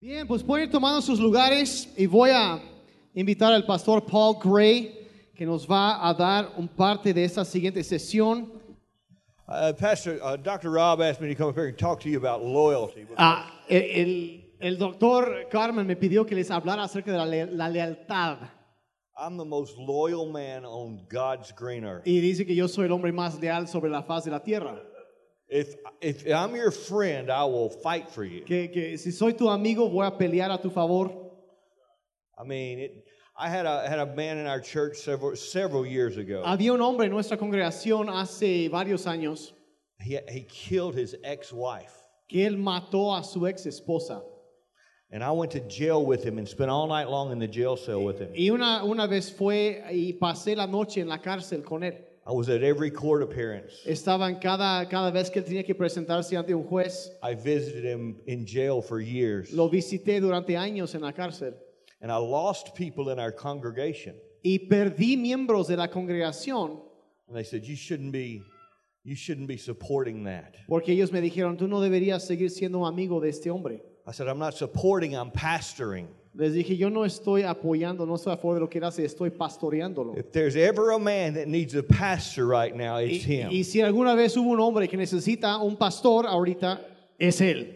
Bien, pues pueden ir tomando sus lugares y voy a invitar al pastor Paul Gray que nos va a dar un parte de esta siguiente sesión. Uh, Pastor, uh, Dr. Rob asked me to come up here and talk to you about loyalty. Ah, el, el- el doctor Carmen me pidió que les hablara acerca de la, le- la lealtad I'm the most loyal man on God's green earth. y dice que yo soy el hombre más leal sobre la faz de la tierra. If, if I'm your friend, I will fight for you. Que, que si soy tu amigo voy a pelear a tu favor. I mean, it, I had a, had a man in our church several, several years ago. Había un hombre en nuestra congregación hace varios años He, he killed his ex wife. que él mató a su ex esposa. And I went to jail with him and spent all night long in the jail cell with him. Y una, una vez fue y pasé la noche en la cárcel con él. I was at every court appearance. Estaba en cada, cada vez que él tenía que presentarse ante un juez. I visited him in jail for years. Lo visité durante años en la cárcel. And I lost people in our congregation. Y perdí miembros de la congregación And they said, You shouldn't be, you shouldn't be supporting that. porque ellos me dijeron, tú no deberías seguir siendo un amigo de este hombre. I said, I'm not supporting, I'm pastoring. Les dije, yo no estoy apoyando, no estoy a favor de lo que él hace, estoy pastoreándolo. If there's ever a man that needs a pastor right now, it's Y, him. y si alguna vez hubo un hombre que necesita un pastor ahorita, es él.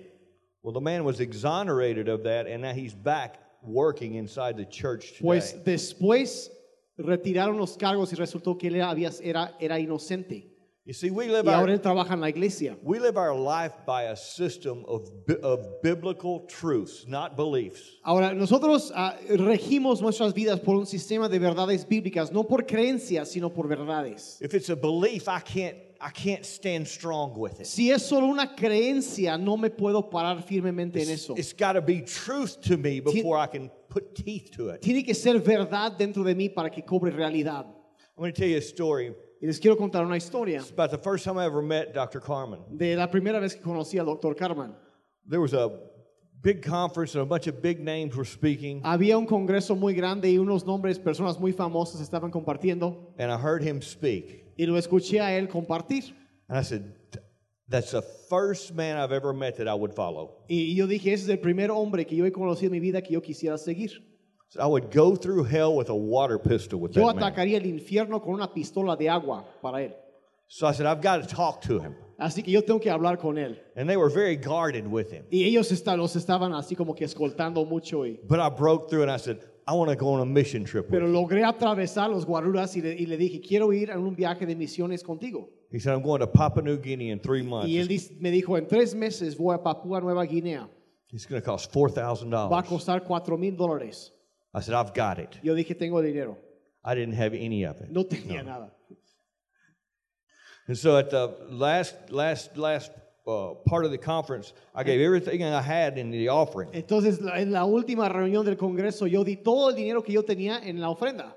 Well, the man was exonerated of that, and now he's back working inside the church today. Pues después retiraron los cargos y resultó que él había- era, era inocente. You see, we live Y ahora our, él trabaja en la iglesia. we live our life by a system of, of biblical truths, not beliefs. Ahora, nosotros ah, regimos nuestras vidas por un sistema de verdades bíblicas, no por creencias, sino por verdades. If it's a belief, I can't, I can't stand strong with it. Si es solo una creencia, no me puedo parar firmemente en eso. It's got to be truth to me before I can put teeth to it. Tiene que ser verdad dentro de mí para que cobre realidad. I'm going to tell you a story. Y les quiero contar una historia It's about the first time I ever met Dr. Carmen. de la primera vez que conocí al doctor Carman. There was a big conference and a bunch of big names were speaking, Había un congreso muy grande y unos nombres, personas muy famosas estaban compartiendo. and I heard him speak. Y lo escuché a él compartir. And I said, That's the first man I've ever met that I would follow. Y yo dije, ese es el primer hombre que yo he conocido en mi vida que yo quisiera seguir. So I would go through hell with a water pistol with Yo that man. atacaría el infierno con una pistola de agua para él. So I said, I've got to talk to him. Así que yo tengo que hablar con él. And they were very guarded with him. Y ellos está- los estaban así como que escoltando mucho. Y, But I broke through and I said, I want to go on a mission trip with pero you. logré atravesar los guaruras y le, y le dije, quiero ir a un viaje de misiones contigo. He said, I'm going to Papua New Guinea in three months. Y él dis- me dijo, en tres meses voy a Papúa Nueva Guinea. It's going to cost $4,000. Va a costar cuatro mil dólares. I said, I've got it. Yo dije, tengo dinero. I didn't have any of it. No tenía nada. And so at the last, last, last uh, part of the conference, I gave everything I had in the offering. Entonces, en la última reunión del Congreso, yo di todo el dinero que yo tenía en la ofrenda.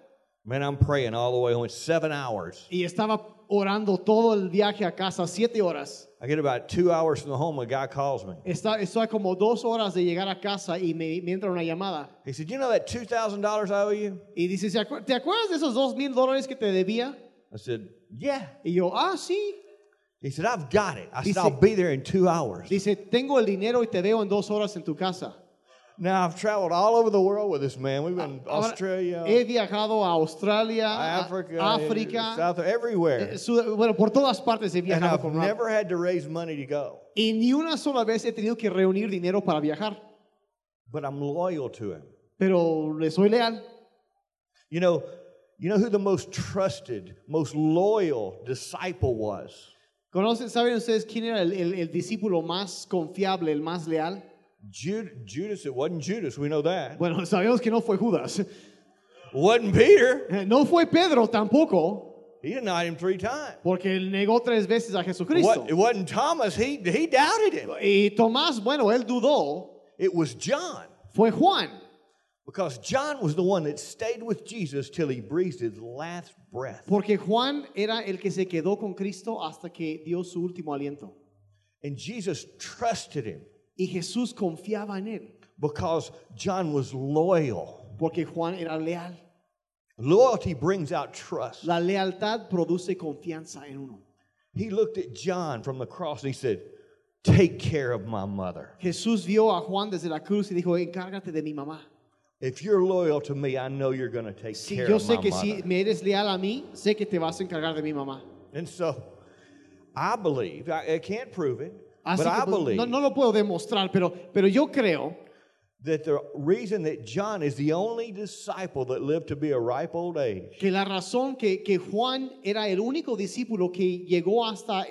Man, I'm praying all the way home. Seven hours. Y estaba orando todo el viaje a casa, siete horas. I get about two hours from the home, a guy calls me. Está, estoy como dos horas de llegar a casa y me, me entra una llamada. He said, You know that $2,000 I owe you? Y dice, ¿te acuerdas de esos dos mil dólares que te debía? I said, Yeah. Y yo, ah, sí. He said, I've got it. I said, I'll be there in two hours. Dice, tengo el dinero y te veo en dos horas en tu casa. Now, I've traveled all over the world with this man. We've been Ahora, Australia, he viajado a Australia, Africa, África, South, everywhere. eh, Sud- bueno, por todas partes he And I've con never had to raise money to go. Y ni una sola vez he tenido que reunir dinero para viajar. But I'm loyal to him. Pero le soy leal. You know, you know who the most trusted, most loyal disciple was? ¿Conocen, saben ustedes quién era el, el- el discípulo más confiable, el más leal? Jude, Judas. It wasn't Judas. We know that. Bueno, sabemos que no fue Judas. wasn't Peter. Eh, no fue Pedro tampoco, He denied him three times. porque él negó tres veces a It Jesucristo. wa- it wasn't Thomas. He, he doubted him. Y Tomás, bueno, él dudó, It was John. fue Juan. Because John was the one that stayed with Jesus till he breathed his last breath. Porque Juan era el que se quedó con Cristo hasta que dio su último aliento. And Jesus trusted him Y Jesús confiaba en él, because John was loyal. porque Juan era leal. Loyalty brings out trust. La lealtad produce confianza en uno. He looked at John from the cross and he said, take care of my mother. Jesús vio a Juan desde la cruz y dijo, encárgate de mi mamá. If you're loyal to me, I know you're going to take Si care yo of sé my que mother. si me eres leal a mí, sé que te vas a encargar de mi mamá. And so I believe, I, I can't prove it, Así but que, pues, believe no, no lo puedo demostrar, pero, pero yo creo that the reason that John is the only disciple that lived to be a ripe old age que la razón que, que Juan era el único discípulo que llegó hasta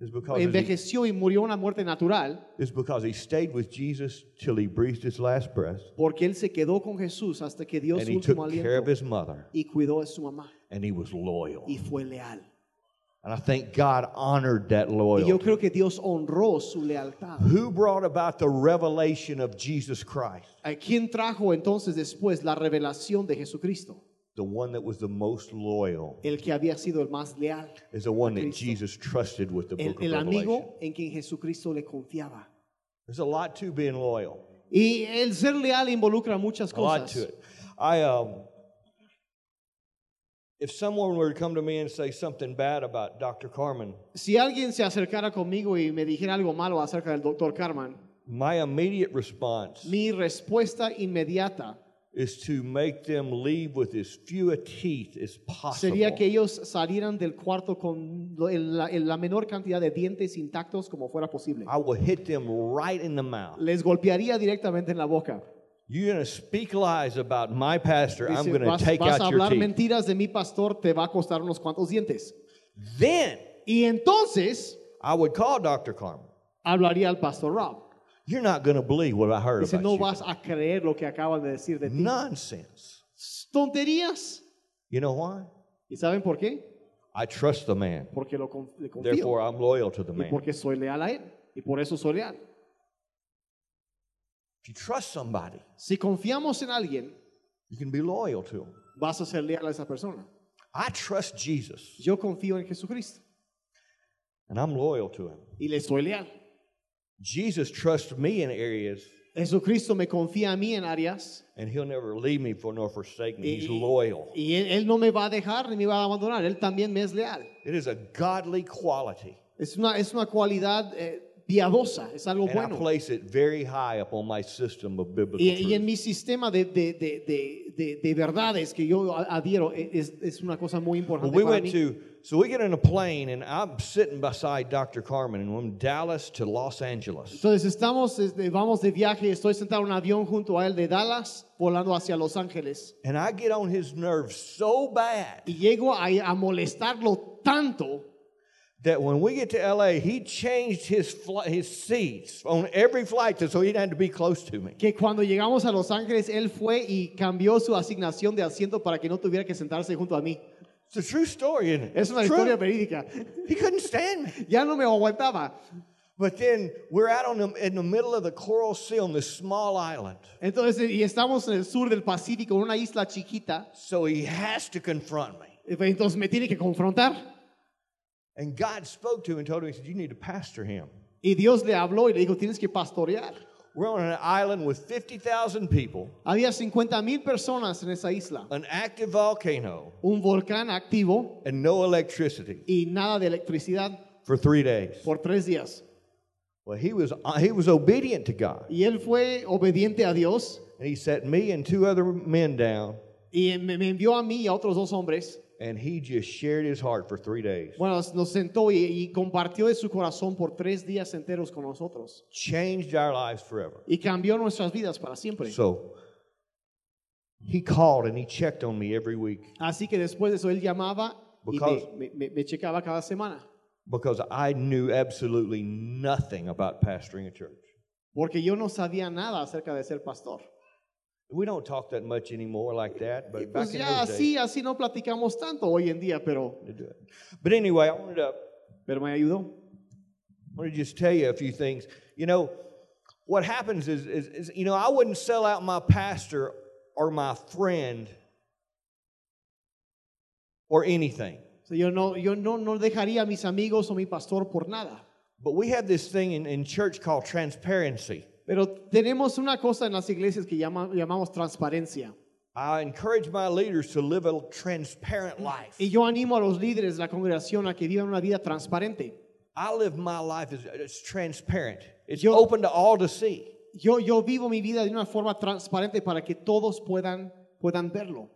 is because, he, envejeció y murió una muerte natural, is because he stayed with Jesus till he breathed his last breath porque él se quedó con Jesús hasta que dio and su he took último care of aliento his mother y cuidó de su mamá and he was loyal. y fue leal. And I think God honored that Y yo loyalty. creo que Dios honró su lealtad. Who brought about the revelation of Jesus Christ? Quién trajo entonces después la revelación de Jesucristo? The one that was the most loyal El que había sido el más leal, is the one that Jesus trusted with the el, book el of Revelation. en quien Jesucristo le confiaba. There's a lot to being loyal. Y el ser leal involucra muchas A lot to it. I um, if someone were to come to me and say something bad about Dr. Carmen, Si alguien se acercara conmigo y me dijera algo malo acerca del doctor Carman, my immediate response mi respuesta inmediata is to make them leave with as few teeth as possible. sería que ellos salieran del cuarto con lo- la, la menor cantidad de dientes intactos como fuera posible. I will hit them right in the mouth. Les golpearía directamente en la boca. You're going to speak lies about my pastor. I'm Dice, going to vas, take vas a out your hablar teeth. mentiras de mi pastor, te va a costar unos cuantos dientes. Then Y entonces I would call Dr. Carmen. hablaría al pastor Rob. You're not going to believe what I heard Dice, about no you. vas a creer lo que acaban de decir de ti. Nonsense. Tonterías. You know why? ¿Y saben por qué? I trust the man. Porque lo con- le confío. Therefore, I'm loyal to the y man. porque soy leal a él. Y por eso soy leal. If you trust somebody, Si confiamos en alguien, you can be loyal to him. vas a ser leal a esa persona. I trust Jesus, Yo confío en Jesucristo and I'm loyal to him. y le soy leal. Jesus trusts me in areas, Jesucristo me confía a mí en áreas and he'll never leave me for nor forsake me. y, He's loyal. y él, él no me va a dejar ni me va a abandonar. Él también me es leal. It is a godly quality, Es una, es una cualidad eh, piadosa, es algo and I bueno. place it very high up on my system of biblical Y, y en mi sistema de, de, de, de, de- de verdades que yo a- adhiero e- es, es una cosa muy Well, importante we para went mí. to, so we get in a plane, and I'm sitting beside Dr. Carmen, and from Dallas to Los Angeles. Entonces estamos, este, vamos de viaje, estoy sentado en un avión junto a él de Dallas, volando hacia Los Ángeles. And I get on his nerves so bad Y llego a, a molestarlo tanto that when we get to LA, he changed his fli- his seats on every flight so he didn't have to be close to me. que cuando llegamos a Los Ángeles, él fue y cambió su asignación de asiento para que no tuviera que sentarse junto a mí. It's a true story, isn't it? Es una True. historia verídica. He couldn't stand me. Ya no me aguantaba. But then we're out on the, in the middle of the Coral Sea on this small island. Entonces, y estamos en el sur del Pacífico, en una isla chiquita. So he has to confront me. Entonces me tiene que confrontar. And God spoke to him and told him, He said, You need to pastor him. Y Dios le habló y le dijo, tienes que pastorear. We're on an island with 50,000 people, Había 50 mil personas en esa isla, an active volcano, un volcán activo and no electricity y nada de electricidad for three days. por tres días. Well, he was, he was obedient to God. Y él fue obediente a Dios And he set me and two other men down, y me, me envió a mí y a otros dos hombres. And he just shared his heart for three days. Bueno, nos sentó y, y compartió de su corazón por tres días enteros con nosotros. Changed our lives forever. Y cambió nuestras vidas para siempre. So he called and he checked on me every week Así que después de eso él llamaba y Because- me, me- me checaba cada semana. because I knew absolutely nothing about pastoring a church. Porque yo no sabía nada acerca de ser pastor. We don't talk that much anymore like that, but pues back in ya those así, days, así no platicamos tanto hoy en día, pero, they do it. But anyway, I wanted to, pero me ayudó. I wanted to just tell you a few things. You know, what happens is, is, is, you know, I wouldn't sell out my pastor or my friend or anything. O sea, yo no, yo no, no dejaría a mis amigos o mi pastor por nada. But we have this thing in, in church called transparency. Pero tenemos una cosa en las iglesias que llama- llamamos transparencia. I encourage my leaders to live a transparent life. Y yo animo a los líderes de la congregación a que vivan una vida transparente. I live my life as transparent. It's Yo- open to all to see. Yo, yo vivo mi vida de una forma transparente para que todos puedan, puedan verlo.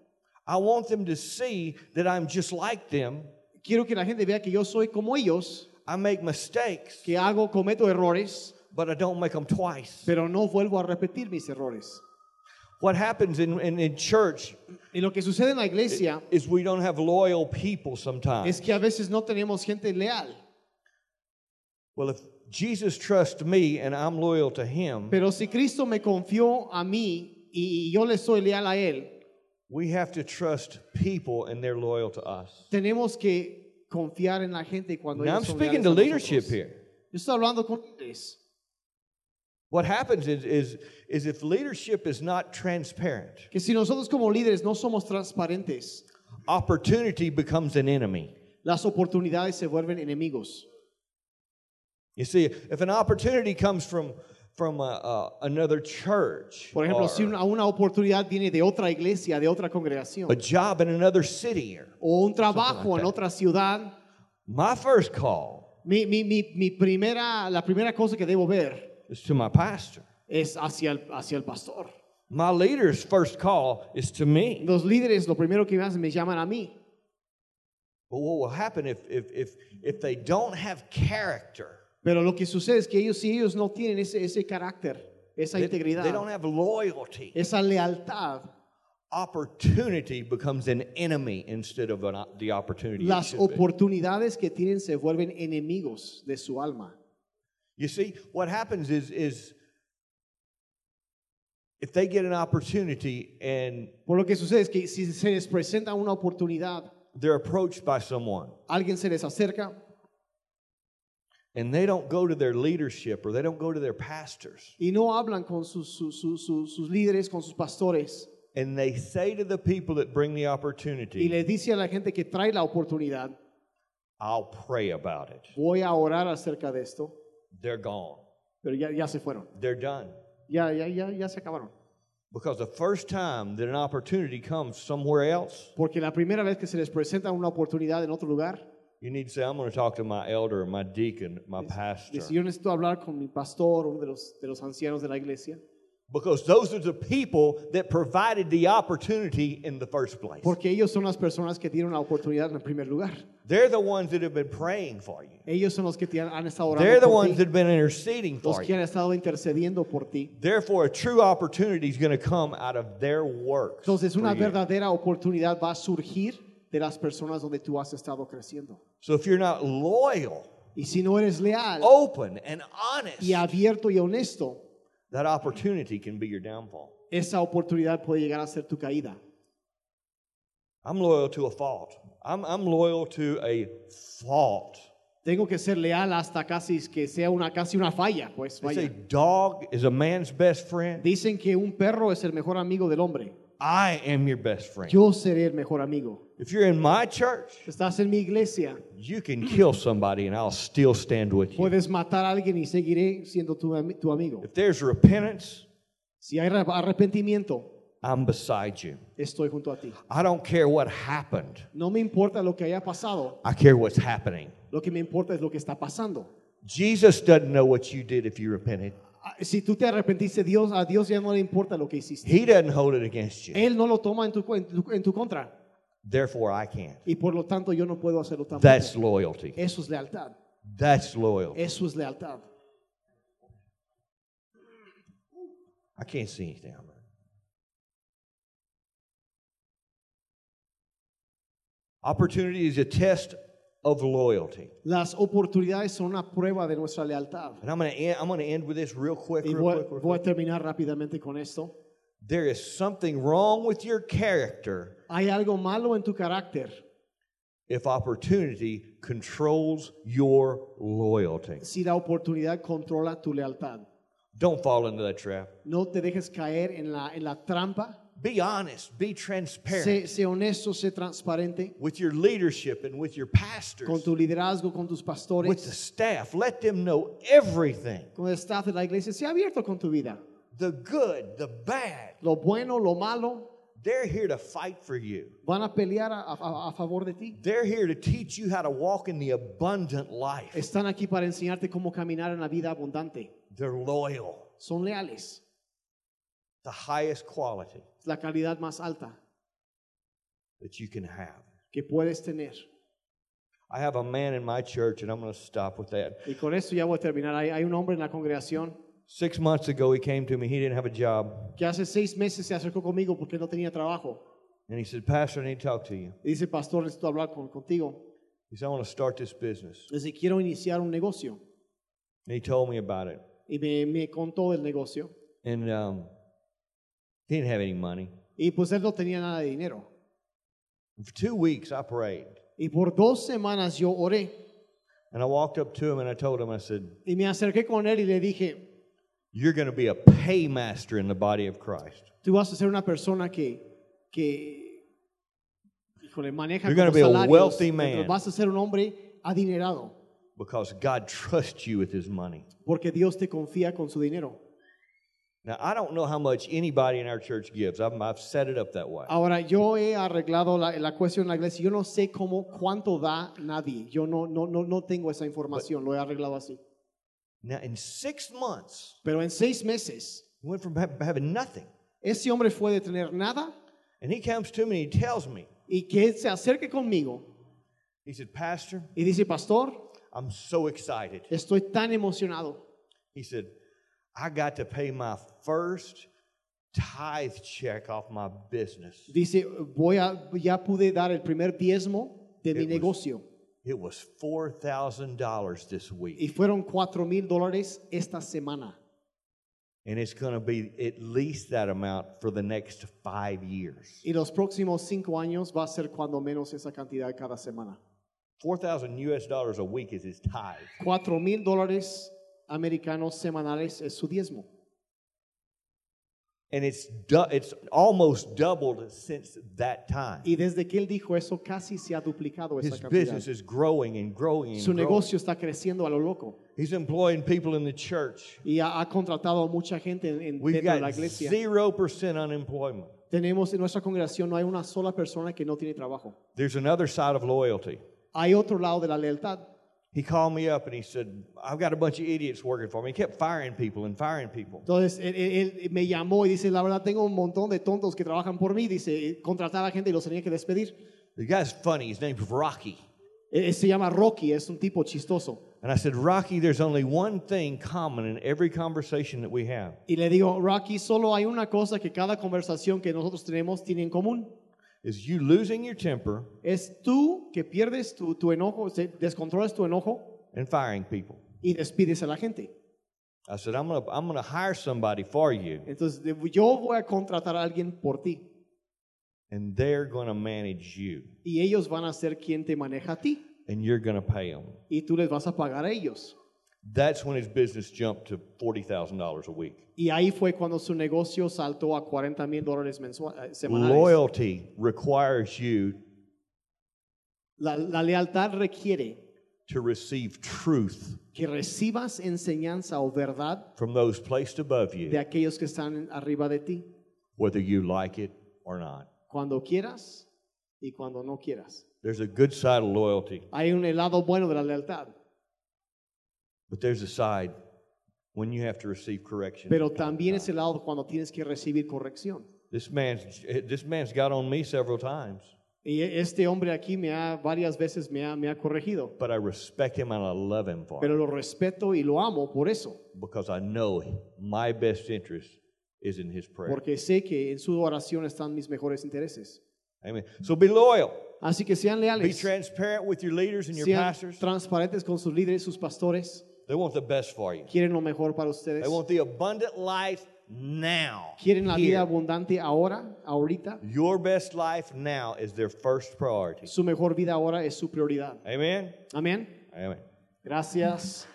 I want them to see that I'm just like them. Quiero que la gente vea que yo soy como ellos, I make mistakes, que hago, cometo errores, but I don't make them twice. pero no vuelvo a repetir mis errores. What happens in, in, in church Y lo que sucede en la iglesia is we don't have loyal people sometimes. es que a veces no tenemos gente leal. Well, if Jesus trusts me and I'm loyal to him, Pero si Cristo me confió a mí y yo le soy leal a Él, we have to trust people and they're loyal to us. tenemos que confiar en la gente cuando Now, I'm son speaking leales to a leadership nosotros. here. Yo estoy hablando con líderes. What happens is, is, is if leadership is not transparent, Que si nosotros como líderes no somos transparentes, opportunity becomes an enemy. las oportunidades se vuelven enemigos. You see, if an opportunity comes from, from uh, uh, another church, Por ejemplo, si una, una oportunidad viene de otra iglesia, de otra congregación, a job in another city, or o un trabajo like en that. otra ciudad, my first call mi, mi, mi, mi primera, la primera cosa que debo ver is to my pastor. es hacia el, hacia el pastor. My leader's first call is to me. Los líderes lo primero que me hacen me llaman a mí. But what will happen if, if, if, if they don't have character? Pero lo que sucede es que ellos, si ellos no tienen ese, ese carácter, esa They, integridad, they don't have loyalty. esa lealtad, Opportunity becomes an enemy instead of an, the opportunity. it las be. oportunidades que tienen se vuelven enemigos de su alma. You see, what happens is, is if they get an opportunity and Por lo que sucede es que si se les presenta una oportunidad, they're approached by someone. alguien se les acerca and they don't go to their leadership or they don't go to their pastors. y no hablan con sus, sus, sus, sus- sus líderes, con sus pastores, and they say to the people that bring the y opportunity, les dice a la gente que trae la oportunidad, I'll pray about it. voy a orar acerca de esto, They're gone. pero ya, ya se fueron, They're done. ya, ya, ya, ya se acabaron. Because the first time that an opportunity comes somewhere else, Porque la primera vez que se les presenta una oportunidad en otro lugar, you need to say, I'm going to talk to my elder, my deacon, my pastor. dice, yo necesito hablar con mi pastor, uno de los, de los ancianos de la iglesia, Because those are the people that provided the opportunity in the first place. porque ellos son las personas que tienen la oportunidad en el primer lugar. They're the ones that have been praying for you. Ellos son los que te han, han estado They're the por ones ti, that have been interceding los for que you. han estado intercediendo por ti. Therefore, a true opportunity is going to come out of their work. Entonces una verdadera oportunidad va a surgir de las personas donde tú has estado creciendo. So if you're not loyal, Y si no eres leal open, and honest, y abierto y honesto, that opportunity can be your downfall. esa oportunidad puede llegar a ser tu caída. I'm loyal to a fault. I'm, I'm loyal to a fault. Tengo que ser leal hasta casi que sea una casi una falla, pues They say vaya. dog is a man's best friend. Dicen que un perro es el mejor amigo del hombre. I am your best friend. Yo seré el mejor amigo. If you're in my church, Estás en mi iglesia, you can kill somebody and I'll still stand with you. puedes matar a alguien y seguiré siendo tu, ami- tu amigo. If there's repentance, Si hay re- arrepentimiento, I'm beside you. estoy junto a ti. I don't care what happened. No me importa lo que haya pasado, I care what's happening. lo que me importa es lo que está pasando. Jesus doesn't know what you did if you repented. Ah, Si tú te arrepentiste, Dios, a Dios ya no le importa lo que hiciste. He doesn't hold it against you. Él no lo toma en tu, en tu, en tu contra. Therefore, I can't. Y por lo tanto yo no puedo hacerlo tampoco. That's loyalty. Eso es lealtad. That's loyalty. Eso es lealtad. I can't see anything. Opportunity is a test of loyalty. Las oportunidades son una prueba de nuestra lealtad. And I'm going to end, I'm going to end with this real quick. Y Real voy, quick, real voy a terminar rápidamente con esto. There is something wrong with your character Hay algo malo en tu carácter if opportunity controls your loyalty. si la oportunidad controla tu lealtad. Don't fall into that trap. No te dejes caer en la, en la trampa. Be honest, be transparent Sé, sé honesto, sé transparente with your leadership and with your pastors, con tu liderazgo, con tus pastores. with the staff. Let them know everything con el staff de la iglesia. Sé abierto con tu vida. the good, the bad. Lo bueno, lo malo. They're here to fight for you. van a pelear a, a- a favor de ti. They're here to teach you how to walk in the abundant life. Están aquí para enseñarte cómo caminar en la vida abundante. They're loyal, Son leales. the highest quality Es la calidad más alta that you can have. que puedes tener. I have a man in my church, and I'm going to stop with that. Y con esto ya voy a terminar. Hay, hay un hombre en la congregación Six months ago, he came to me. He didn't have a job. que hace seis meses se acercó conmigo porque no tenía trabajo. And he said, Pastor, I need to talk to you. Y dice, pastor, necesito hablar con, contigo. He said, I want to start this business. Dice, quiero iniciar un negocio. And he told me about it. Y me, me contó del negocio. And um, didn't have any money. Y pues él no tenía nada de dinero. For two weeks, I prayed. Y por dos semanas yo oré. And I walked up to him and I told him, I said, Y me acerqué con él y le dije, You're going to be a paymaster in the body of Christ. tú vas a ser una persona que, que híjole, maneja You're gonna be a salarios. wealthy man. Vas a ser un hombre adinerado. because God trusts you with his money. Porque Dios te confía con su dinero. Now, I don't know how much anybody in our church gives. I've, I've set it up that way. Ahora, yo he arreglado la, la cuestión en la iglesia. Yo no sé cómo, cuánto da nadie. Yo no, no, no, no tengo esa información. Lo he arreglado así. Now, in six months, Pero en seis meses, we went from ha- having nothing. ese hombre fue de tener nada And he comes to me and he tells me, y que se acerque conmigo he said, Pastor, y dice, pastor, I'm so excited. estoy tan emocionado. He said, I got to pay my first tithe check off my business. Dice, voy a, ya pude dar el primer diezmo de mi It was- negocio. It was $4,000 this week. Y fueron cuatro mil dólares esta semana. And it's going to be at least that amount for the next five years. Y los próximos cinco años va a ser cuando menos esa cantidad cada semana. 4,000 US dollars a week is his tithe. Cuatro mil dólares americanos semanales es su diezmo. And it's, du- it's almost doubled since that time. Y desde que él dijo eso, casi se ha duplicado esa His cantidad. business is growing and growing and Su growing. negocio está creciendo a lo loco. He's employing people in the church. Y ha, ha contratado a mucha gente en, en- We've dentro de la got iglesia. 0% unemployment. Tenemos en nuestra congregación no hay una sola persona que no tiene trabajo. There's another side of loyalty. Hay otro lado de la lealtad. He called me up and he said, I've got a bunch of idiots working for me. He kept firing people and firing people. Entonces él, él- él me llamó y dice, la verdad tengo un montón de tontos que trabajan por mí. Dice, contrataba gente y los tenía que despedir. The guy's funny. His name's Rocky. Eh, se llama Rocky, es un tipo chistoso. And I said, Rocky, there's only one thing common in every conversation that we have. Y le digo, Rocky, solo hay una cosa que cada conversación que nosotros tenemos tiene en común. Is you losing your temper Es tú que pierdes tu, tu enojo, descontrolas tu enojo and firing people. y despides a la gente. I said, I'm going to I'm gonna hire somebody for you, Entonces, de- yo voy a contratar a alguien por ti and they're going to manage you, y ellos van a ser quien te maneja a ti and you're going to pay them. y tú les vas a pagar a ellos. That's when his business jumped to $40,000 a week. Y ahí fue cuando su negocio saltó a 40 mil dólares eh, semanales. Loyalty requires you La, la lealtad requiere to receive truth que recibas enseñanza o verdad from those placed above you, de aquellos que están arriba de ti, whether you like it or not. cuando quieras y cuando no quieras. There's a good side of loyalty, Hay un lado bueno de la lealtad, but there's a side when you have to receive correction. pero también es el lado cuando tienes que recibir corrección. This man's this man's got on me several times, Y este hombre aquí me ha varias veces me ha, me ha corregido, but I respect him and I love him for pero lo respeto y lo amo por eso, because I know my best interest is in his prayer. porque sé que en su oración están mis mejores intereses. Amen. So be loyal. Así que sean Be leales, transparent with your leaders and your sean pastors. transparentes con sus líderes, sus pastores, They want the best for you. quieren lo mejor para ustedes, They want the abundant life now. quieren la vida abundante ahora, ahorita. Your best life now is their first priority. Su mejor vida ahora es su prioridad. Amen. Amén. Amen. Gracias.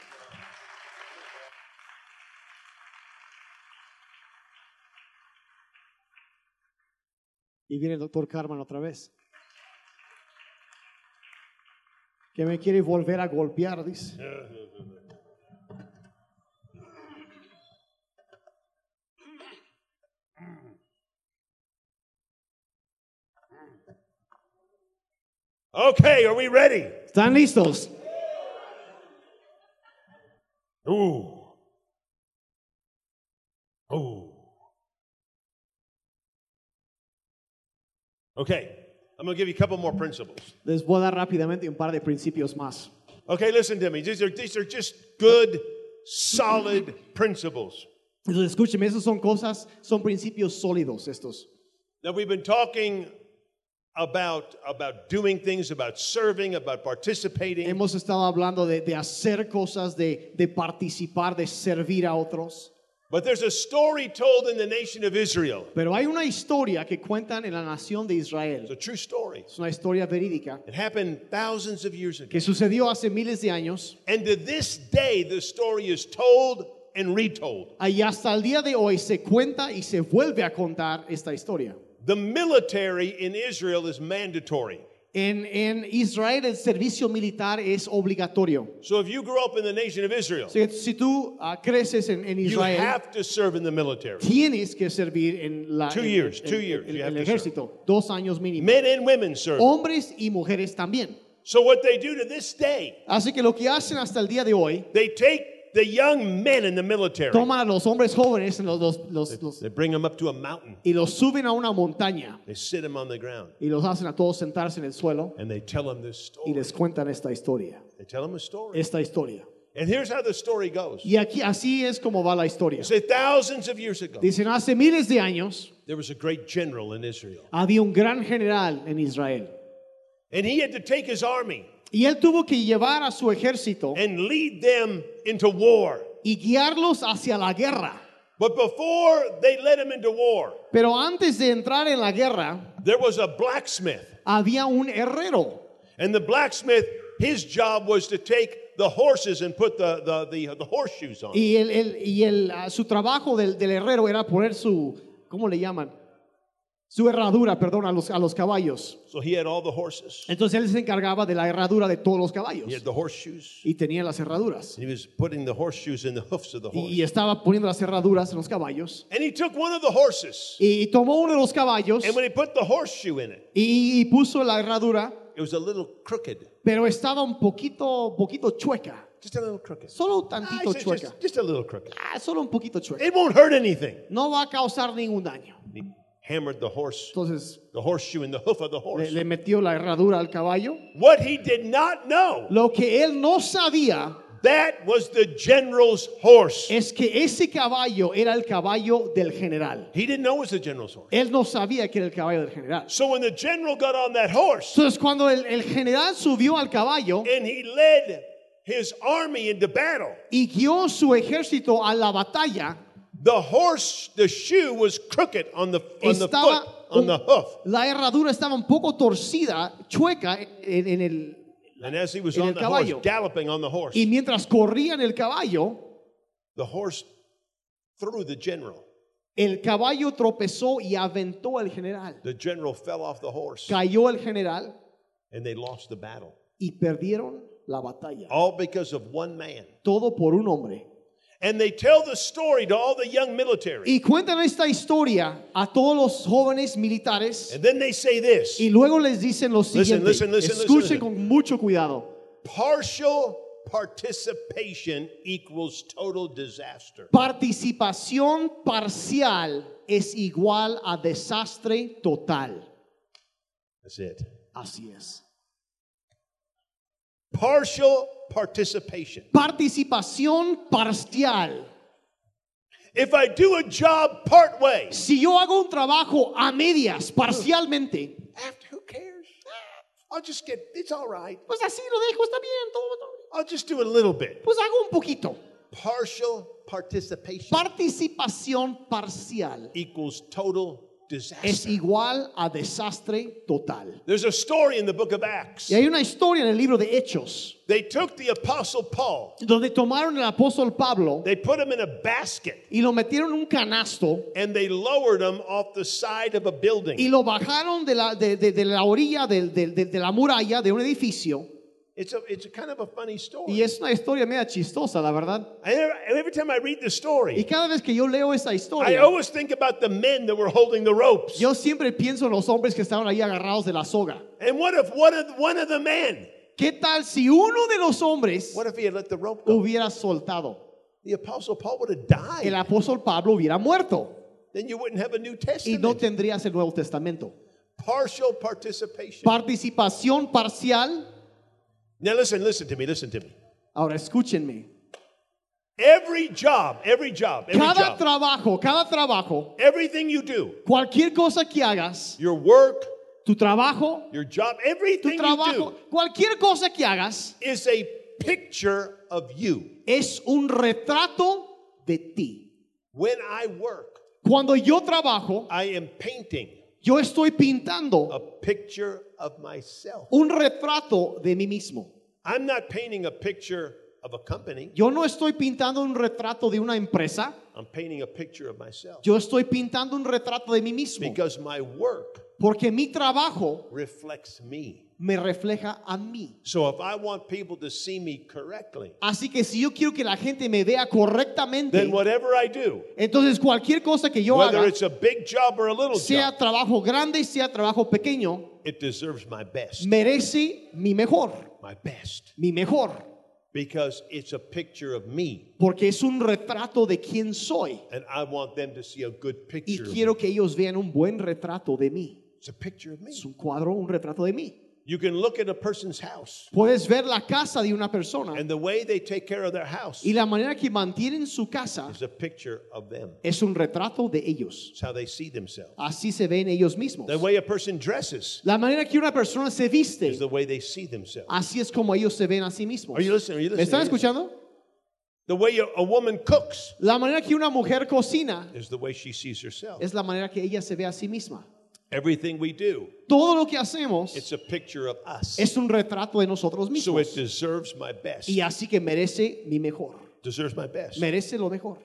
Y viene el doctor Carmen otra vez. Que me quiere volver a golpear, dice. Okay, are we ready? ¿Están listos? Ooh. Ooh. Okay, I'm going to give you a couple more principles. Les voy a dar rápidamente un par de principios más. Okay, listen to me. These are, these are just good, solid principles. Escúcheme, esas son cosas, son principios sólidos estos. Now, we've been talking about, about doing things, about serving, about participating. Hemos estado hablando de, de hacer cosas, de, de participar, de servir a otros. But there's a story told in the nation of Israel. Pero hay una historia que cuentan en la nación de Israel. It's a true story. Es una historia verídica It happened thousands of years ago. que sucedió hace miles de años And to this day, the story is told and retold. y hasta el día de hoy se cuenta y se vuelve a contar esta historia. The military in Israel is mandatory. En, en Israel el servicio militar es obligatorio. So if you grew up in the nation of Israel, Si, si tú ah, creces en, en you have to serve in the military. tienes que servir en, la, Two en- years, two years en you have el to ejército. Dos años mínimo. Men and women serve. Hombres y mujeres también. So what they do to this day, Así que lo que hacen hasta el día de hoy, they take the young men in the military. toman a los hombres jóvenes los, los- los- los- They bring them up to a mountain. y los suben a una montaña They sit them on the ground y los hacen a todos sentarse en el suelo and they tell them this y story. les cuentan esta historia. They tell them a story. Esta historia. And here's how the story goes. Y aquí así es como va la historia. Say thousands of years ago, Dicen, hace miles de años there was a great general in Israel. había un gran general en Israel. And he had to take his army Y él tuvo que llevar a su ejército and lead them into war. y guiarlos hacia la guerra. But before they led him into war, Pero antes de entrar en la guerra, there was a blacksmith. había un herrero. And the blacksmith, his job was to take the horses and put the, the, the, the horseshoes on. Y, el, el- y el, ah, su trabajo del, del herrero era poner su, ¿cómo le llaman? Su herradura, perdón, a los, a los caballos. So he had all the horses. Entonces él se encargaba de la herradura de todos los He caballos. had the horseshoes. Y tenía las herraduras. And he was putting the horseshoes in the hoofs of the Y, horse. y estaba poniendo las herraduras en los caballos. And he took one of the horses. Y tomó uno de los caballos And when he put the horseshoe in it, y, puso la herradura, it was a little crooked. pero estaba un poquito, poquito chueca. Just a little crooked. Solo Ah, he tantito said chueca. just, just a little crooked. Ah, solo un poquito chueca. It won't hurt anything. No va a causar ningún daño. He hammered the horse, Entonces the horseshoe in the hoof of the le, horse. le metió la herradura al caballo. What he did not know, Lo que él no sabía that was the general's horse. es que ese caballo era el caballo del general. He didn't know it was the general's horse. Él no sabía que era el caballo del general. So when the general got on that horse Entonces cuando el, el general subió al caballo and he led his army into battle, y guió su ejército a la batalla, the horse, the shoe was crooked on the on the foot, on the hoof. la herradura estaba un poco torcida, chueca en, en el And as he was on the horse, caballo. galloping on the horse, y mientras corría en el caballo, the horse threw the general. el caballo tropezó y aventó al general. The general fell off the horse Cayó el general and they lost the battle. y perdieron la batalla. All because of one man. Todo por un hombre. And they tell the story to all the young military. Y cuentan esta historia a todos los jóvenes militares And then they say this y luego les dicen lo Listen, siguiente. listen, listen, listen, Escuchen con mucho cuidado. partial participation equals total disaster. Participación parcial es igual a desastre total. That's it. Así es. Partial participation. Participación parcial. If I do a job part way, Si yo hago un trabajo a medias, parcialmente, after who cares? Ah, I'll just get, it's all right. pues así lo dejo, está bien, todo, todo. I'll just do a little bit. Pues hago un poquito. Partial participation Participación parcial equals total es igual a desastre total. There's a story in the book of Acts. Y hay una historia en el libro de Hechos They took the apostle Paul, donde tomaron al apóstol Pablo they put him in a basket, y lo metieron en un canasto and they lowered him off the side of a building. y lo bajaron de la, de, de- de la orilla del- de, de la muralla de un edificio It's a, it's a kind of a funny story. Y es una historia media chistosa, la verdad. I never- every time I read the Y story, cada vez que yo leo esa I historia, always think about the men that were holding the ropes. yo siempre pienso en los hombres que estaban ahí agarrados de la soga. And what if one of, one of the men, ¿Qué tal si uno de los hombres what if he had let the rope go? hubiera soltado? The Apostle Paul would have died. El apóstol Pablo hubiera muerto Then you wouldn't have a New y Testament. no tendrías el Nuevo Testamento. Partial participation. Participación parcial. Now listen, listen to me, listen to me. Ahora escúchenme. Every job, every job, every Cada job, trabajo, cada trabajo, everything you do, cualquier cosa que hagas, your work, tu trabajo, your job, tu everything you trabajo, do cualquier cosa que hagas is a picture of you. es un retrato de ti. When I work, Cuando yo trabajo, I am painting yo estoy pintando a picture of myself. un retrato de mí mismo. I'm not painting a picture of a company. Yo no estoy pintando un retrato de una empresa, I'm painting a picture of myself. yo estoy pintando un retrato de mí mismo. Because my work Porque mi trabajo reflects me. Me refleja a mí. So if I want people to see me correctly, Así que si yo quiero que la gente me vea correctamente, then whatever I do, entonces cualquier cosa que yo whether haga, it's a big job or a little sea job, trabajo grande, sea trabajo pequeño, it deserves my best. merece mi mejor, My best. mi mejor, Because it's a picture of me. porque es un retrato de quién soy And I want them to see a good y picture. me. quiero que ellos vean un buen retrato de mí. It's a picture of me. Es un cuadro, un retrato de mí. You can look at a person's house Puedes ver la casa de una persona and the way they take care of their house y la manera que mantienen su casa is a picture of them. es un retrato de ellos. It's how they see themselves. Así se ven ellos mismos. The way a person dresses La manera que una persona se viste, is the way they see themselves. así es como ellos se ven a sí mismos. Are you listening? Are you ¿Me listening? están escuchando? The way a woman cooks La manera que una mujer cocina is the way she sees herself. es la manera que ella se ve a sí misma. Everything we do, Todo lo que hacemos it's a picture of us. es un retrato de nosotros So mismos. it deserves my best. Y así que merece mi mejor. Deserves my best. Merece lo mejor.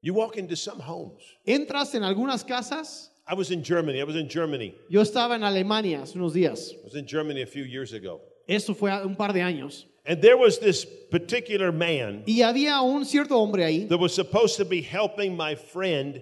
You walk into some homes. Entras en algunas casas. I was in Germany. I was in Germany. Yo estaba en Alemania hace unos días. I was in Germany a few years ago. Eso fue un par de años. And there was this particular man Y había un cierto hombre ahí that was supposed to be helping my friend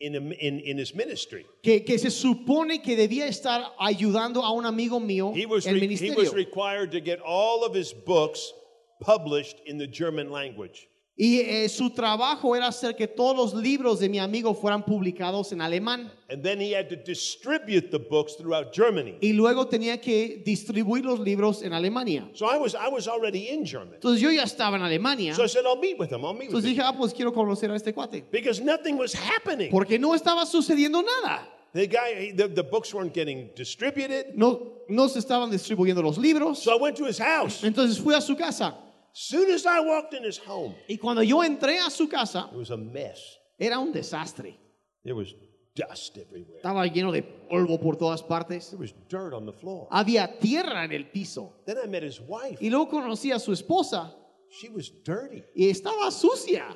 in, in, in his ministry. que, que se supone que debía estar ayudando a un amigo mío He was, en re- he was required to get all of his books published in the German language. Y eh, su trabajo era hacer que todos los libros de mi amigo fueran publicados en alemán. And then he had to distribute the books throughout Germany. Y luego tenía que distribuir los libros en Alemania. So I was, I was already in Germany. Entonces yo ya estaba en Alemania. So I said, I'll meet with him. I'll meet with Entonces him. dije, ah, pues quiero conocer a este cuate. Because nothing was happening. Porque no estaba sucediendo nada. The guy, the, the books weren't getting distributed. No, no se estaban distribuyendo los libros. So I went to his house. Entonces fui a su casa. Soon as I walked in his home, Y cuando yo entré a su casa, it was a mess. era un desastre. There was dust everywhere. Estaba lleno de polvo por todas partes. There was dirt on the floor. Había tierra en el piso. Then I met his wife. Y luego conocí a su esposa She was dirty. y estaba sucia.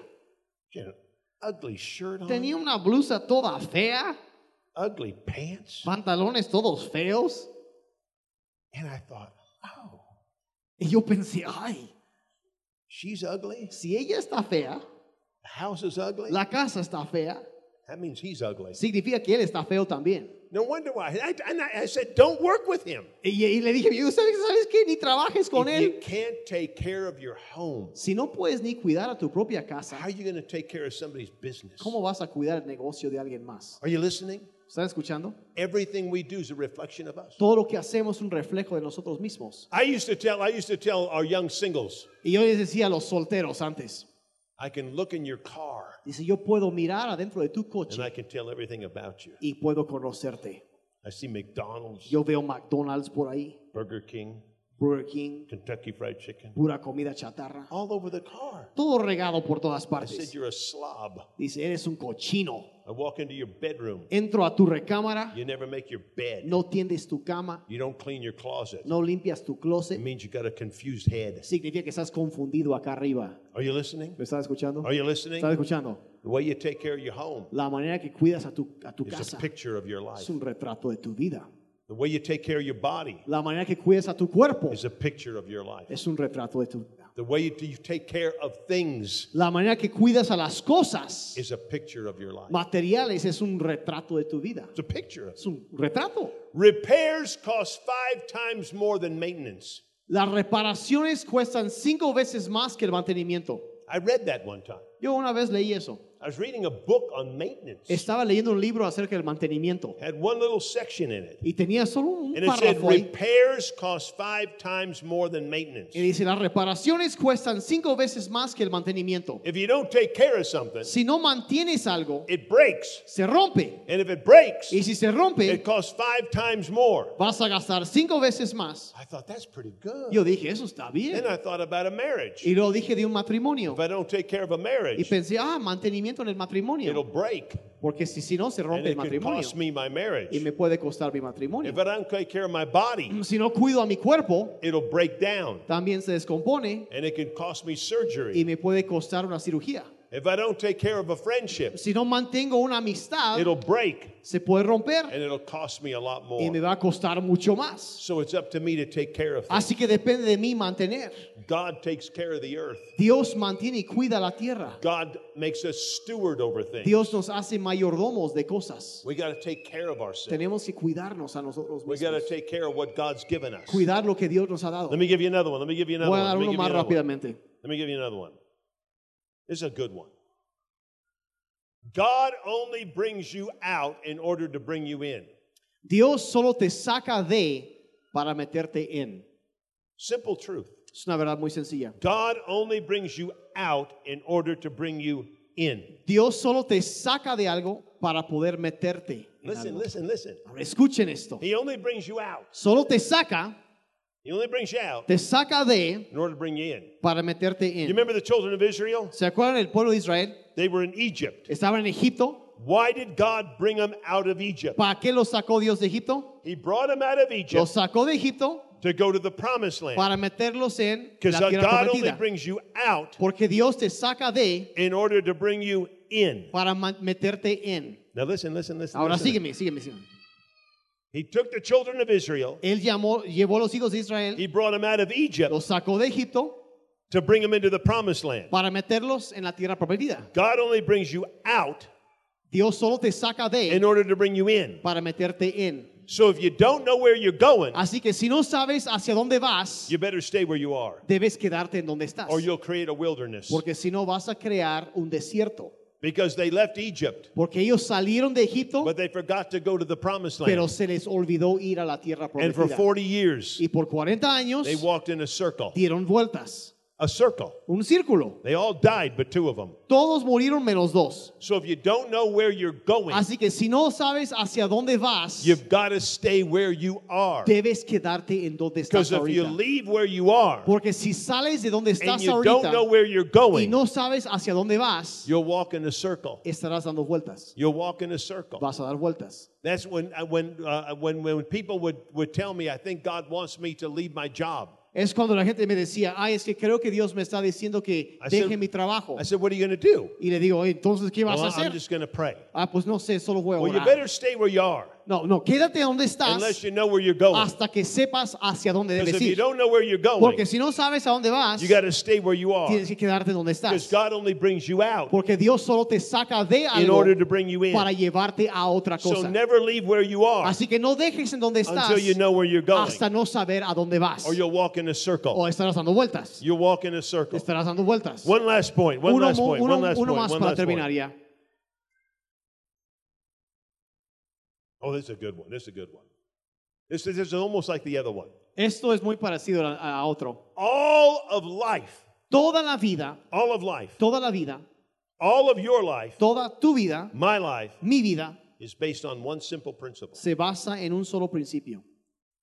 She had an ugly shirt on, Tenía una blusa toda fea, ugly pants. pantalones todos feos. And I thought, oh, Y yo pensé, ay, she's ugly. si ella está fea, The house is ugly. la casa está fea, That means he's ugly. significa que él está feo también. No wonder why. I, and I, I said, don't work with him. Y, y le dije, "Yo, ¿sabes, ¿sabes qué? Ni trabajes con If you can't take care of your home, Si no puedes ni cuidar a tu propia casa, how are you going to take care of somebody's business? ¿cómo vas a cuidar el negocio de alguien más? Are you listening? ¿Están escuchando? Everything we do is a reflection of us. Todo lo que hacemos es un reflejo de nosotros mismos. I used to tell, I used to tell our young singles, Y yo les decía a los solteros antes, I can look in your car dice, yo puedo mirar adentro de tu and I coche can tell everything about you. y puedo conocerte. I see McDonald's, Yo veo McDonald's por ahí, Burger King, Burger King, Kentucky Fried Chicken, pura comida chatarra. all over the car. Todo regado por todas I said, partes. You're a slob. Dice, eres un cochino. I walk into your bedroom. Entro a tu recámara, You never make your bed. no tiendes tu cama, You don't clean your closet. no limpias tu It closet. means you got a confused head. Significa que estás confundido acá arriba. Are you listening? ¿Me estás escuchando? Are you listening? ¿Estás escuchando? The way you take care of your home La manera que cuidas a tu, a tu is a casa picture of your life. es un retrato de tu vida. The way you take care of your body La manera que cuidas a tu cuerpo is a picture of your life. es un retrato de tu vida. The way you, you take care of things La manera que cuidas a las cosas is a picture of your life. materiales es un retrato de tu vida. It's a picture of Es un retrato. Repairs cost five times more than maintenance. Las reparaciones cuestan cinco veces más que el mantenimiento. I read that one time. Yo una vez leí eso. I was reading a book on maintenance. Estaba leyendo un libro acerca del mantenimiento had one little section in it. y tenía solo un And it said repairs cost five times more than maintenance. Y dice, las reparaciones cuestan cinco veces más que el mantenimiento. If you don't take care of something, Si no mantienes algo, it breaks. se rompe. And if it breaks, Y si se rompe, it costs five times more. vas a gastar cinco veces más. I thought that's pretty good. Yo dije, eso está bien. Then I thought about a marriage. Y luego dije de un matrimonio. If I don't take care of a Y marriage, pensé, ah, mantenimiento en el matrimonio. it'll break. Porque si, si no, se rompe el it could matrimonio. cost me my Y marriage. me puede costar mi If matrimonio. I don't take care of my body, Si no cuido a mi cuerpo, it'll break down. también se descompone And it can cost me y surgery. me puede costar una cirugía. If I don't take care of a friendship, Si no mantengo una amistad, it'll break. se puede romper And it'll cost me a lot y me more. va a costar mucho más. So it's up to me to take care of things. Así que depende de mí mantener. God takes care of the earth. Dios mantiene y cuida la tierra. God makes us steward over things. Dios nos hace mayordomos de cosas. We got to take care of ourselves. Tenemos que cuidarnos a nosotros We got to mismos. take care of what God's given us. Cuidar lo que Dios nos ha dado. Let me give you another one. Let me give you another Voy a one. dar uno más another one. rápidamente. Let me give you another one. This is a good one. God only brings you out in order to bring you in. Dios solo te saca de para meterte en. Simple truth. Es una verdad muy sencilla. God only brings you out in order to bring you in. Dios solo te saca de algo para poder meterte. En Listen, algo. listen, listen. Ahora, escuchen esto. He only brings you out. Solo te saca, He only brings you out te saca de in order to bring you in. para meterte You en. remember the children of Israel? ¿Se acuerdan del pueblo de Israel? They were in Egypt. Estaban en Egipto. Why did God bring them out of Egypt? ¿Para qué los sacó Dios de Egipto? He brought them out of Los Egypt sacó de Egipto to go to the promised land. para meterlos en Because la tierra God only prometida. brings you out Porque Dios te saca de in order to bring you in. para ma- meterte en. Now listen, listen, listen. Ahora listen. sígueme, sígueme, sígueme. He took the children of Israel, Él llamó, llevó los hijos de Israel, he brought them out of Egypt los sacó de Egipto to bring them into the promised land. para meterlos en la tierra prometida. God only brings you out Dios solo te saca de in order to bring you in. para meterte en. So if you don't know where you're going, Así que si no sabes hacia dónde vas, you better stay where you are, debes quedarte en donde estás. or you'll create a wilderness. Porque si no vas a crear un desierto. Because they left Egypt, Porque ellos salieron de Egipto, but they forgot to go to the promised land. pero se les olvidó ir a la tierra prometida. And for 40 years, Y por 40 años they walked in a circle. dieron vueltas. A circle. Un círculo. They all died, but two of them. Todos murieron menos dos. So if you don't know where you're going, Así que si no sabes hacia dónde vas, you've got to stay where you are. debes quedarte en donde estás Because if you ahorita. leave where you are Porque si sales de donde and estás you don't know where you're y going, no sabes hacia dónde vas, you'll walk in a circle. estarás dando vueltas. You'll walk in a circle. Vas a dar vueltas. That's when uh, when uh, when when people would would tell me, I think God wants me to leave my job. Es cuando la gente me decía, ay, es que creo que Dios me está diciendo que I said- deje mi trabajo. I said, What are you going to do? Y le digo, "Oye, entonces, ¿qué vas Well, a I'm hacer? just going to pray. Ah, pues no sé, solo voy a Well, you orar. better stay where you are No, no, quédate donde estás unless you know where you're going. hasta que sepas hacia dónde Because debes if you ir. don't know where you're going, Porque si no sabes a dónde vas, you got to stay where you are. tienes que quedarte donde Because estás. God only brings you out Porque Dios solo te saca de in algo order to bring you in. para llevarte a otra So cosa. never leave where you are Así que no dejes en donde estás until you know where you're going, hasta no saber a dónde vas. or you'll walk in a O circle. estarás dando vueltas. You'll walk in a circle. Estarás dando vueltas. One last point. One Uno, last mo- point. uno- One last uno point. más One para last point. terminar ya. Oh, this is a good one. This is a good one. This is, this is almost like the other one. Esto es muy parecido a, a otro. All of life, Toda la vida, all of life, toda la vida, all of your life, toda tu vida, my life, mi vida, is based on one simple principle se basa en un solo principio.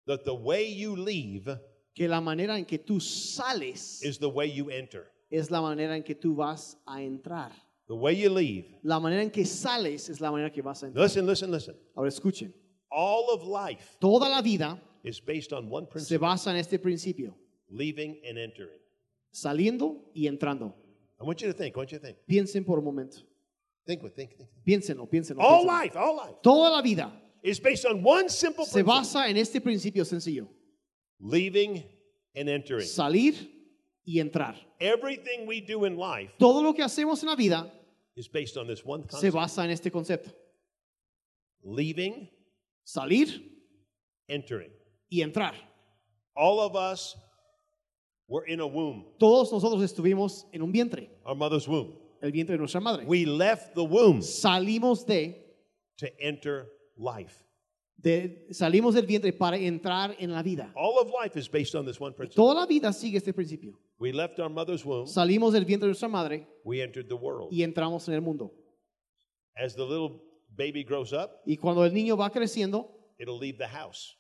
that the way you leave Que la manera en que tú sales is the way you enter. es la manera en que tú vas a entrar. The way you leave. La manera en que sales es la manera que vas a entrar. Listen, listen, listen. Ahora escuchen. All of life Toda la vida is based on one se principle basa en este principio. leaving and entering. Saliendo y entrando. I want you to think. I want you to think. Piensen por un momento. Think with think. think. Piénsenlo, piénsenlo. All piénsenlo. life, all life. Toda la vida is based on one simple se principle basa en este principio sencillo. leaving and entering. Salir y entrar. Everything we do in life Todo lo que hacemos en la vida is based on this one se concept basa en este concepto. leaving, Salir entering. y entrar. All of us were in a womb, Todos nosotros estuvimos en un vientre, our mother's womb. el vientre de nuestra madre. We left the womb Salimos de, to enter life. de- salimos del vientre para entrar en la vida. All of life is based on this one principle. Toda la vida sigue este principio. We left our mother's womb, Salimos del vientre de nuestra madre we entered the world. y entramos en el mundo. As the little baby grows up, Y cuando el niño va creciendo, it'll leave the house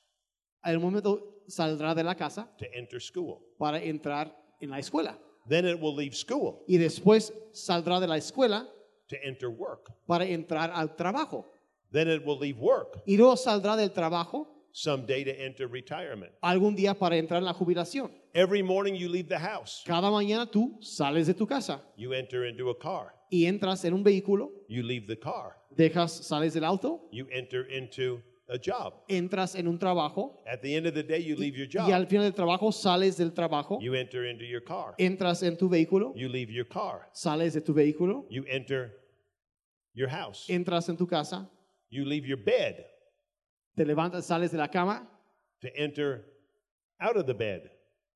al momento saldrá de la casa to enter school. para entrar en la escuela. Then it will leave school Y después saldrá de la escuela to enter work. para entrar al trabajo. Then it will leave work Y luego saldrá del trabajo someday to enter retirement. algún día para entrar en la jubilación. Every morning you leave the house, Cada mañana tú sales de tu casa you enter into a car. y entras en un vehículo, You leave the car, dejas, sales del auto, you enter into a job. entras en un trabajo At the end of the day, you leave your y al job. final del trabajo sales del trabajo, You enter into your car. entras en tu vehículo, You leave your car. sales de tu vehículo, You enter your house. entras en tu casa, You leave your bed te levantas, sales de la cama to enter out of the bed.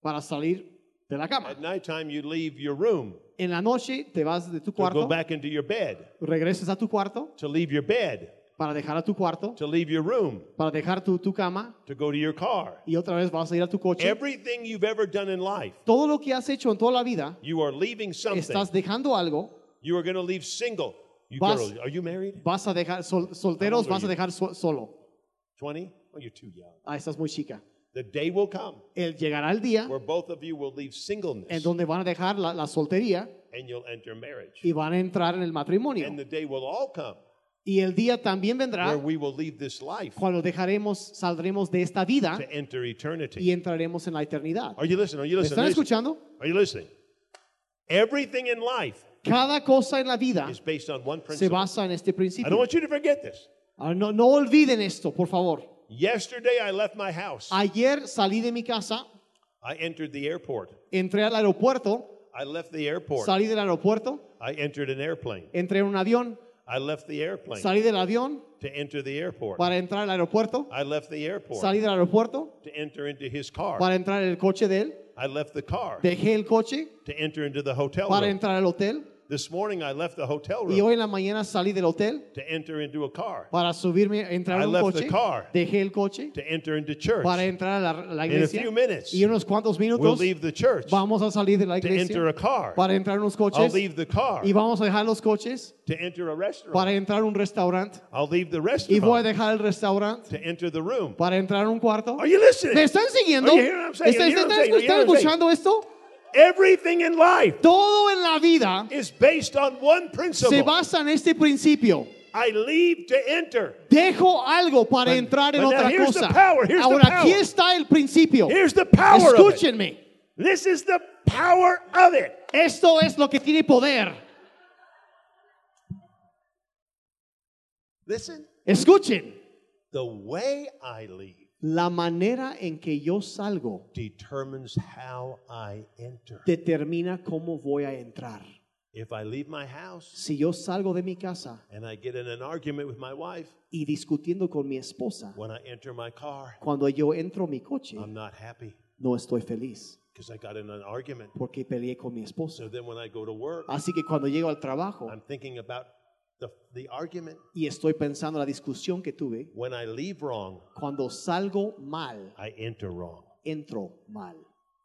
Para salir de la cama. At nighttime, you leave your room En la noche te vas de tu to go cuarto, back into your bed, regresas a tu cuarto to leave your bed, para dejar a tu cuarto, to leave your room, para dejar tu, tu cama to go to your car. y otra vez vas a ir a tu coche. Everything you've ever done in life, Todo lo que has hecho en toda la vida, you are leaving something. estás dejando algo, You are going to leave single. You Vas- girls, are you married? vas a dejar, sol- solteros vas a dejar so- solo. 20? Oh, you're too young. Ah, estás muy chica. The day will come El llegará el día where both of you will leave singleness en donde van a dejar la, la soltería and you'll enter marriage. y van a entrar en el matrimonio. And the day will all come Y el día también where vendrá we will leave this life cuando dejaremos, saldremos de esta vida to enter eternity. y entraremos en la eternidad. Are you listening? Are you ¿Me listening? están Listen. escuchando? Are you listening? Everything in life Cada cosa en la vida is based on one se principle. basa en este I don't principio. want you to forget this. Ahora, no, no olviden esto, por favor. Yesterday I left my house. Ayer salí de mi casa, I entered the airport. entré al aeropuerto, I left the airport. salí del aeropuerto, I entered an airplane. entré en un avión, I left the airplane salí del avión to enter the airport. para entrar al aeropuerto, I left the airport salí del aeropuerto to enter into his car. para entrar en el coche de él, I left the car dejé el coche to enter into the hotel para room. entrar al hotel This morning I left the hotel y room hoy en la mañana salí del hotel to enter into a car, para subirme, entrar I en un left the coche, car. dejé el coche to enter into church. para entrar a la, la In a iglesia few minutes, y unos cuantos we'll minutos leave the church vamos a salir de la to enter iglesia a car. para entrar en I'll coches leave the car y vamos a dejar los coches to enter a restaurant. para entrar a un restaurante I'll leave the y voy a restaurant dejar el restaurante to enter the room. para entrar en un cuarto. Are you listening? ¿Me están siguiendo? ¿Están, escuchando esto? Everything in life Todo en la vida is based on one principle. se principle. basa en este principio. I leave to enter. Dejo algo para But- entrar en but now otra here's the cosa. power, here's the Ahora aquí power. está el principio. Here's the power of it. Escúchenme. This is the power of it. Esto es lo que tiene poder. Listen, Escuchen. the way I leave La manera en que yo salgo determines how I enter. determina cómo voy a entrar. If I leave my house Si yo salgo de mi casa and I get in an argument with my wife y discutiendo con mi esposa, when I enter my car, cuando yo entro mi coche, I'm not happy no estoy feliz because I got in an argument. porque peleé con mi esposa. So then when I go to work, Así que cuando llego al trabajo I'm thinking about the, the argument. y estoy pensando en la discusión que tuve, When I leave wrong, cuando salgo mal, I enter wrong. entro mal,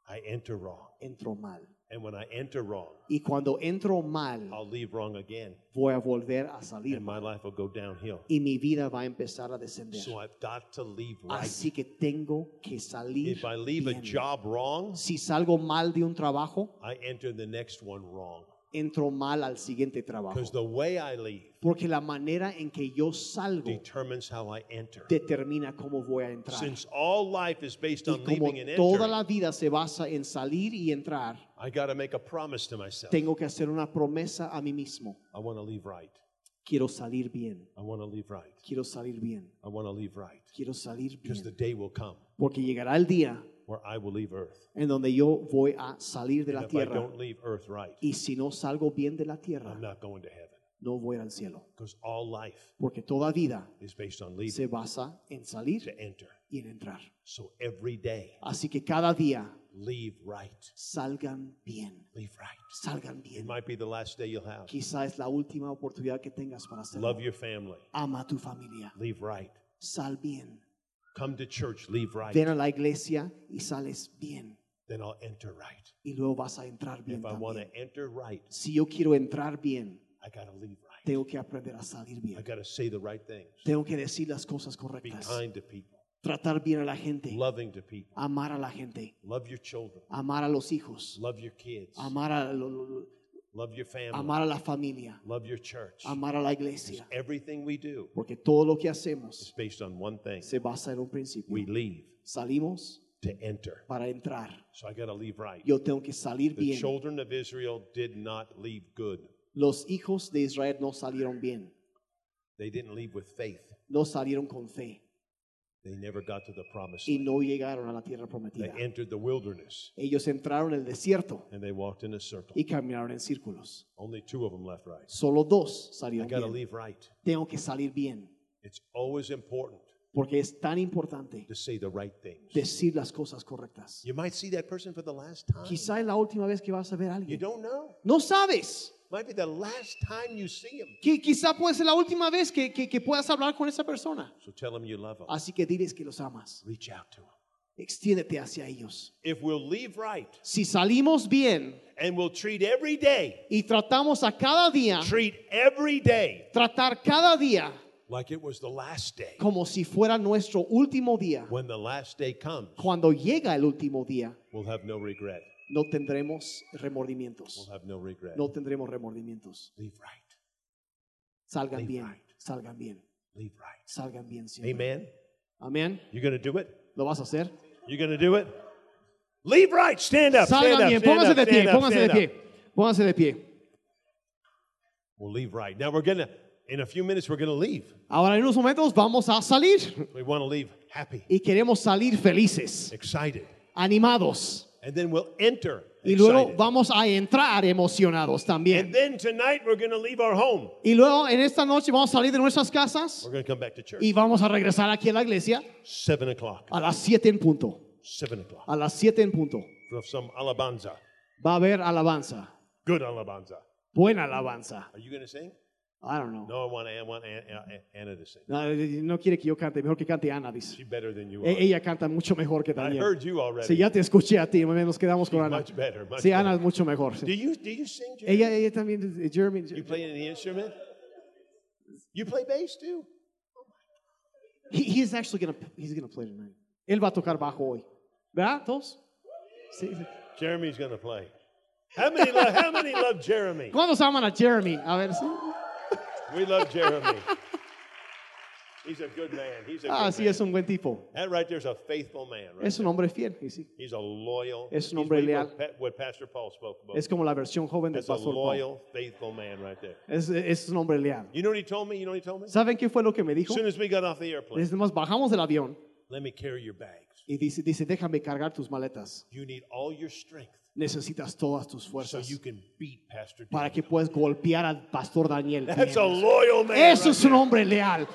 I enter wrong. entro mal. And when I enter wrong, Y cuando entro mal, I'll leave wrong again. voy a volver a salir And my life will go downhill. Y mi vida va a empezar a descender. So I've got to leave right. Así que tengo que salir. If I leave a job wrong, Si salgo mal de un trabajo, I enter the next one wrong. Entro mal al siguiente trabajo. Because the way I leave Porque la manera en que yo salgo determines how I enter. determina cómo voy a entrar. Since all life is based Y on como leaving and toda entering, la vida se basa en salir y entrar, I got to make a promise to myself. tengo que hacer una promesa a mí mismo. I want to leave right. quiero salir bien, I want to leave right. quiero salir bien, I want to leave right. quiero salir Because the bien. day will come Porque llegará el día where I will leave earth. en donde yo voy a salir de And la if I tierra. don't leave earth right, Y si no salgo bien de la tierra, I'm not going to heaven. no voy al cielo. Because all life Porque toda vida is based on leaving se basa en salir to enter. y en entrar. So every day, Así que cada día leave right. salgan bien, Leave right. salgan It bien. might be the last day you'll have. Quizá es la última oportunidad que tengas para hacerlo. Love your family. Ama a tu familia, Leave right. sal bien. Come to church. Leave right. Ven a la iglesia y sales bien. Then I'll enter right. Y luego vas a entrar bien If I want también. to enter right, Si yo quiero entrar bien, I got to leave right. tengo que aprender a salir I bien. got to say the right things. Tengo que decir las cosas Be correctas. kind to people. Tratar bien a la gente. Loving to people. Amar a la gente. Love your children. Amar a los hijos. Love your kids. Amar a, lo- Love your family. amar a la familia. Love your church. Amar a la iglesia. Everything we do Porque todo lo que is hacemos based on one thing. se basa en un principio. We leave Salimos to enter. para entrar. So I got to leave right. Yo tengo que salir The bien. children of Israel did not leave good. Los hijos de Israel no salieron bien. They didn't leave with faith. No salieron con fe. They never got to the promised Y land. no llegaron a la tierra They prometida. entered the wilderness Ellos entraron en el desierto and they walked in a circle. y caminaron en círculos. Only two of them left right. Solo dos I salieron got to bien. leave right. Tengo que salir bien. It's always important Porque es tan importante to say the right things. decir las cosas correctas. You might see that person for the last time. Quizá es la última vez que vas a ver a You alguien. don't know. No sabes. Might be the last time you see him. Qui- Quizá puede ser la última vez que, que- que puedas hablar con esa persona. So tell him you love him. Así que diles que los amas. Reach out to him. Extiéndete hacia ellos. If we'll leave right Si salimos bien and we'll treat every day, y tratamos a cada día, treat every day tratar cada día like it was the last day. como si fuera nuestro último día, When the last day comes, cuando llega el último día, we'll have no regret. No tendremos remordimientos. We'll have no regret. No tendremos remordimientos. Leave right. Salgan Leave bien, right. salgan bien, Leave right. salgan bien siempre. Amen. Amén. You going to do it? ¿Lo vas a hacer? You going to do it? Leave right. Stand up. Stand Salgan up. bien, up. de pie, pónganse de pie. up. Pónganse de pie. We'll leave right. Now we're going to, in a few minutes, we're going to leave. Ahora en unos momentos vamos a salir We want to leave happy, y queremos salir felices, excited, animados. And then we'll enter Y luego vamos a entrar emocionados And también. then tonight we're going to leave our home. Y luego en esta noche vamos a salir de nuestras casas We're going to come back to church. y vamos a regresar aquí a la iglesia Seven o'clock. a las 7 en punto. Seven o'clock. A las 7 en punto. Some alabanza. Va a haber alabanza. Good alabanza. Buena alabanza. Are you going to sing? I don't know. No, I want, I want Anna, Anna to sing. No, no quiere que yo cante, mejor que cante Ana, dice. She's better than you E- are. Ella canta mucho mejor que I Daniel. heard you already. Sí, ya te escuché a ti, nos quedamos con Ana. much better. Much Sí, Ana es mucho mejor. sí. Do you, do you sing, Jeremy? Ella, ella también, eh, Jeremy. You play any instrument? You play bass too? He, he's actually gonna, he's gonna play tonight. Él va a tocar bajo hoy. ¿Verdad, todos? Sí. Jeremy's to play. How many, love, how many love Jeremy? ¿Cuántos aman a Jeremy? A ver, sí. We love Jeremy. He's a good man. He's a good Ah, sí, man. es un buen tipo. That right there's a faithful man. Right Es un hombre fiel. sí. He's a loyal. Es un hombre leal. What, Pa- what Pastor Paul spoke about. Es como la versión joven del That's a pastor Paul. loyal, faithful man right there. Es, es un hombre leal. You know what he told me? You know what he told me? As ¿Saben qué fue lo que me dijo? soon as we got off the airplane, Desde más bajamos del avión let me carry your bags. Y dice, dice, déjame cargar tus maletas. You need all your strength Necesitas todas tus so fuerzas you can beat Pastor para Daniel. que puedas golpear al pastor Daniel. That's a Jiménez. loyal man. Eso right es un there. hombre leal.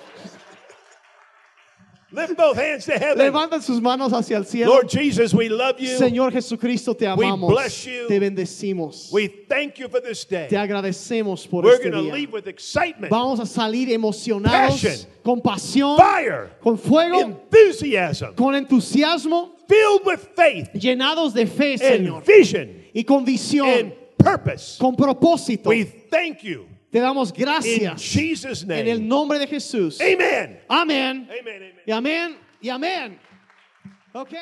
Lift both hands to heaven. Levantan sus manos hacia el cielo. Lord Jesus, we love you. Señor Jesucristo, te We amamos. bless you. Te bendecimos. We thank you for this day. Te agradecemos por We're este going to día. leave with excitement, Vamos a salir emocionados, Passion. con pasión, fire, con fuego, enthusiasm, con entusiasmo, filled with faith llenados de fe, and Señor, vision y con visión, and purpose. con propósito. We thank you Te damos in gracias en el nombre de Jesús. Amen. Amén. Amen. Amen. Y amén. Y amén. Ok.